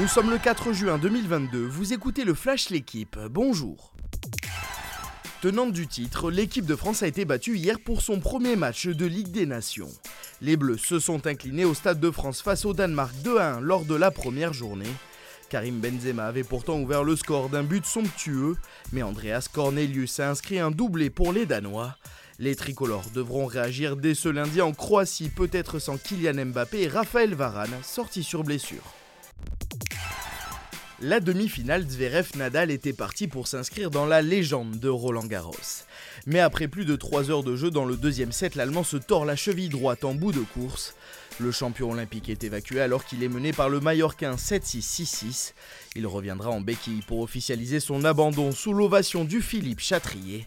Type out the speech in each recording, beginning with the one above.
Nous sommes le 4 juin 2022, vous écoutez le Flash L'équipe, bonjour. Tenante du titre, l'équipe de France a été battue hier pour son premier match de Ligue des Nations. Les Bleus se sont inclinés au Stade de France face au Danemark 2 1 lors de la première journée. Karim Benzema avait pourtant ouvert le score d'un but somptueux, mais Andreas Cornelius a inscrit un doublé pour les Danois. Les tricolores devront réagir dès ce lundi en Croatie, peut-être sans Kylian Mbappé et Raphaël Varane, sortis sur blessure. La demi-finale Zverev-Nadal était partie pour s'inscrire dans la légende de Roland Garros. Mais après plus de 3 heures de jeu dans le deuxième set, l'Allemand se tord la cheville droite en bout de course. Le champion olympique est évacué alors qu'il est mené par le Mallorquin 7-6-6-6. Il reviendra en béquille pour officialiser son abandon sous l'ovation du Philippe Chatrier.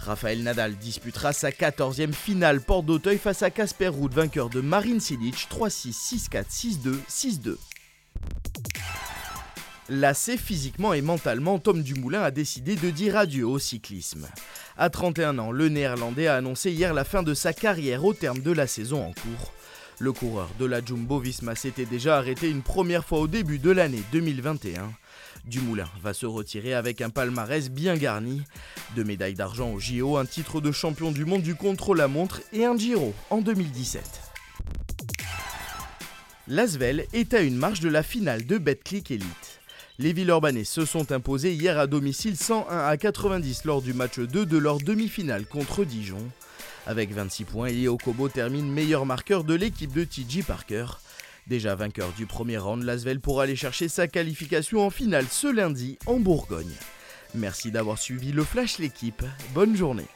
Raphaël Nadal disputera sa 14e finale porte d'Auteuil face à Casper Ruud, vainqueur de Marin Cilic 3-6, 6-4, 6-2, 6-2. Lassé physiquement et mentalement, Tom Dumoulin a décidé de dire adieu au cyclisme. À 31 ans, le néerlandais a annoncé hier la fin de sa carrière au terme de la saison en cours. Le coureur de la Jumbo Visma s'était déjà arrêté une première fois au début de l'année 2021. Dumoulin va se retirer avec un palmarès bien garni. Deux médailles d'argent au JO, un titre de champion du monde du contre-la-montre et un Giro en 2017. L'Asvel est à une marche de la finale de Betclic Elite. Les Villeurbanais se sont imposés hier à domicile 101 à 90 lors du match 2 de leur demi-finale contre Dijon. Avec 26 points, Elio Kobo termine meilleur marqueur de l'équipe de TJ Parker. Déjà vainqueur du premier round, Lasvel pourra aller chercher sa qualification en finale ce lundi en Bourgogne. Merci d'avoir suivi le Flash l'équipe. Bonne journée.